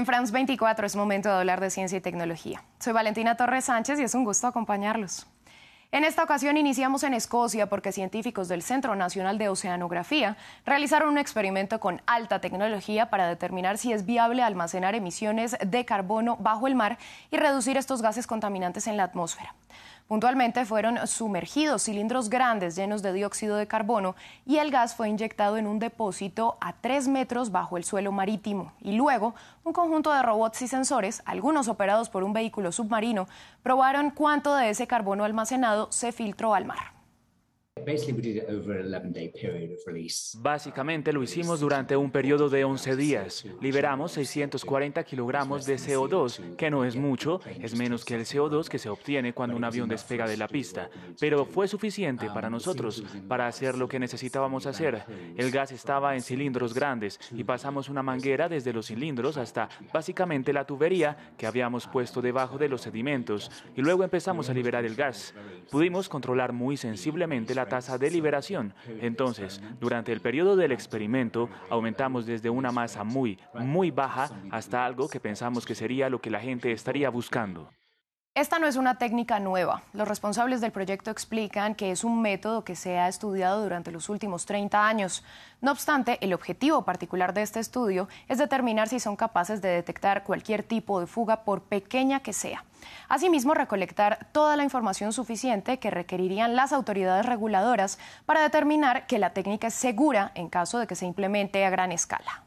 En France 24 es momento de hablar de ciencia y tecnología. Soy Valentina Torres Sánchez y es un gusto acompañarlos. En esta ocasión iniciamos en Escocia porque científicos del Centro Nacional de Oceanografía realizaron un experimento con alta tecnología para determinar si es viable almacenar emisiones de carbono bajo el mar y reducir estos gases contaminantes en la atmósfera. Puntualmente fueron sumergidos cilindros grandes llenos de dióxido de carbono y el gas fue inyectado en un depósito a tres metros bajo el suelo marítimo. Y luego, un conjunto de robots y sensores, algunos operados por un vehículo submarino, probaron cuánto de ese carbono almacenado se filtró al mar. Básicamente lo hicimos durante un periodo de 11 días. Liberamos 640 kilogramos de CO2, que no es mucho, es menos que el CO2 que se obtiene cuando un avión despega de la pista, pero fue suficiente para nosotros para hacer lo que necesitábamos hacer. El gas estaba en cilindros grandes y pasamos una manguera desde los cilindros hasta básicamente la tubería que habíamos puesto debajo de los sedimentos y luego empezamos a liberar el gas. Pudimos controlar muy sensiblemente la tasa de liberación. Entonces, durante el periodo del experimento, aumentamos desde una masa muy, muy baja hasta algo que pensamos que sería lo que la gente estaría buscando. Esta no es una técnica nueva. Los responsables del proyecto explican que es un método que se ha estudiado durante los últimos 30 años. No obstante, el objetivo particular de este estudio es determinar si son capaces de detectar cualquier tipo de fuga, por pequeña que sea. Asimismo, recolectar toda la información suficiente que requerirían las autoridades reguladoras para determinar que la técnica es segura en caso de que se implemente a gran escala.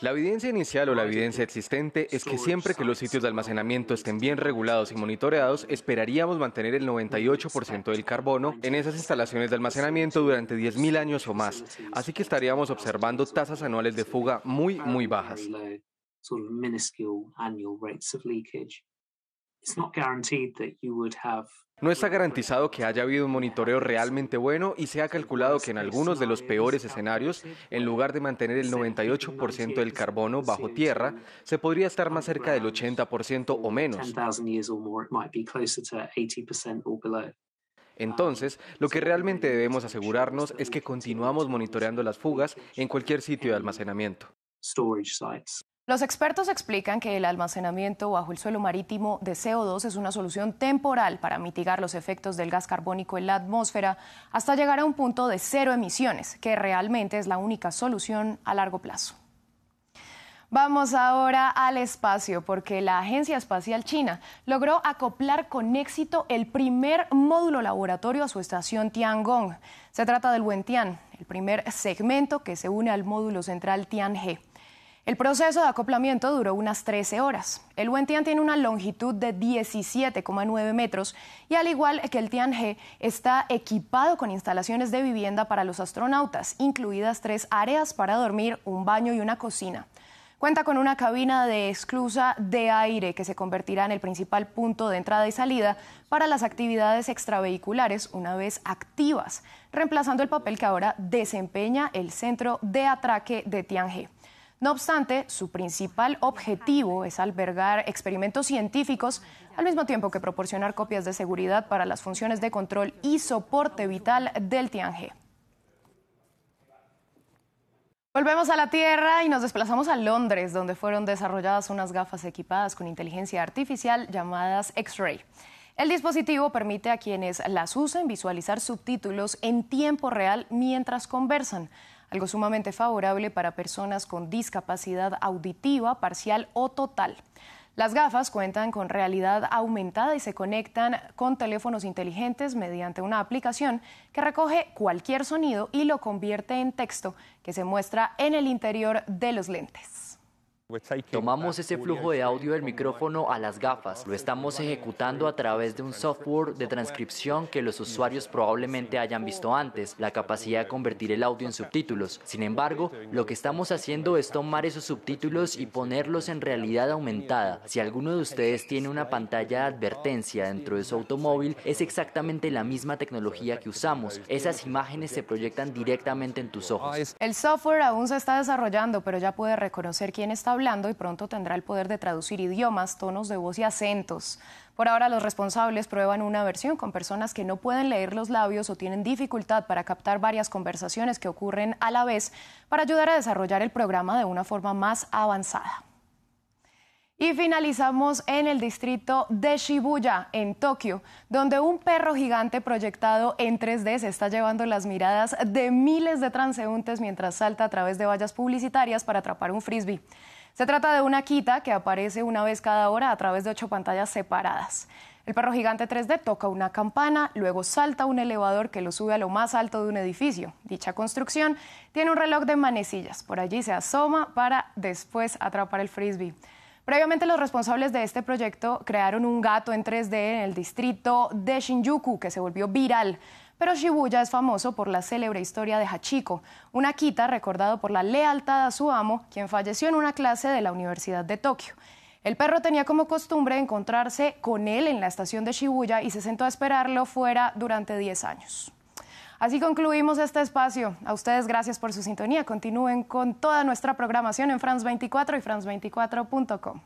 La evidencia inicial o la evidencia existente es que siempre que los sitios de almacenamiento estén bien regulados y monitoreados, esperaríamos mantener el 98% del carbono en esas instalaciones de almacenamiento durante 10.000 años o más. Así que estaríamos observando tasas anuales de fuga muy, muy bajas. No está garantizado que haya habido un monitoreo realmente bueno y se ha calculado que en algunos de los peores escenarios, en lugar de mantener el 98% del carbono bajo tierra, se podría estar más cerca del 80% o menos. Entonces, lo que realmente debemos asegurarnos es que continuamos monitoreando las fugas en cualquier sitio de almacenamiento. Los expertos explican que el almacenamiento bajo el suelo marítimo de CO2 es una solución temporal para mitigar los efectos del gas carbónico en la atmósfera hasta llegar a un punto de cero emisiones, que realmente es la única solución a largo plazo. Vamos ahora al espacio porque la Agencia Espacial China logró acoplar con éxito el primer módulo laboratorio a su estación Tiangong. Se trata del Wentian, el primer segmento que se une al módulo central Tianhe. El proceso de acoplamiento duró unas 13 horas. El Wentian tiene una longitud de 17,9 metros y al igual que el Tianhe está equipado con instalaciones de vivienda para los astronautas, incluidas tres áreas para dormir, un baño y una cocina. Cuenta con una cabina de esclusa de aire que se convertirá en el principal punto de entrada y salida para las actividades extravehiculares una vez activas, reemplazando el papel que ahora desempeña el centro de atraque de Tianhe. No obstante, su principal objetivo es albergar experimentos científicos al mismo tiempo que proporcionar copias de seguridad para las funciones de control y soporte vital del Tianhe. Volvemos a la Tierra y nos desplazamos a Londres, donde fueron desarrolladas unas gafas equipadas con inteligencia artificial llamadas X-Ray. El dispositivo permite a quienes las usen visualizar subtítulos en tiempo real mientras conversan algo sumamente favorable para personas con discapacidad auditiva parcial o total. Las gafas cuentan con realidad aumentada y se conectan con teléfonos inteligentes mediante una aplicación que recoge cualquier sonido y lo convierte en texto que se muestra en el interior de los lentes. Tomamos ese flujo de audio del micrófono a las gafas. Lo estamos ejecutando a través de un software de transcripción que los usuarios probablemente hayan visto antes, la capacidad de convertir el audio en subtítulos. Sin embargo, lo que estamos haciendo es tomar esos subtítulos y ponerlos en realidad aumentada. Si alguno de ustedes tiene una pantalla de advertencia dentro de su automóvil, es exactamente la misma tecnología que usamos. Esas imágenes se proyectan directamente en tus ojos. El software aún se está desarrollando, pero ya puede reconocer quién está hablando y pronto tendrá el poder de traducir idiomas, tonos de voz y acentos. Por ahora los responsables prueban una versión con personas que no pueden leer los labios o tienen dificultad para captar varias conversaciones que ocurren a la vez para ayudar a desarrollar el programa de una forma más avanzada. Y finalizamos en el distrito de Shibuya, en Tokio, donde un perro gigante proyectado en 3D se está llevando las miradas de miles de transeúntes mientras salta a través de vallas publicitarias para atrapar un frisbee. Se trata de una quita que aparece una vez cada hora a través de ocho pantallas separadas. El perro gigante 3D toca una campana, luego salta un elevador que lo sube a lo más alto de un edificio. Dicha construcción tiene un reloj de manecillas. Por allí se asoma para después atrapar el frisbee. Previamente los responsables de este proyecto crearon un gato en 3D en el distrito de Shinjuku que se volvió viral. Pero Shibuya es famoso por la célebre historia de Hachiko, un Akita recordado por la lealtad a su amo, quien falleció en una clase de la Universidad de Tokio. El perro tenía como costumbre encontrarse con él en la estación de Shibuya y se sentó a esperarlo fuera durante 10 años. Así concluimos este espacio. A ustedes gracias por su sintonía. Continúen con toda nuestra programación en France 24 y France24.com.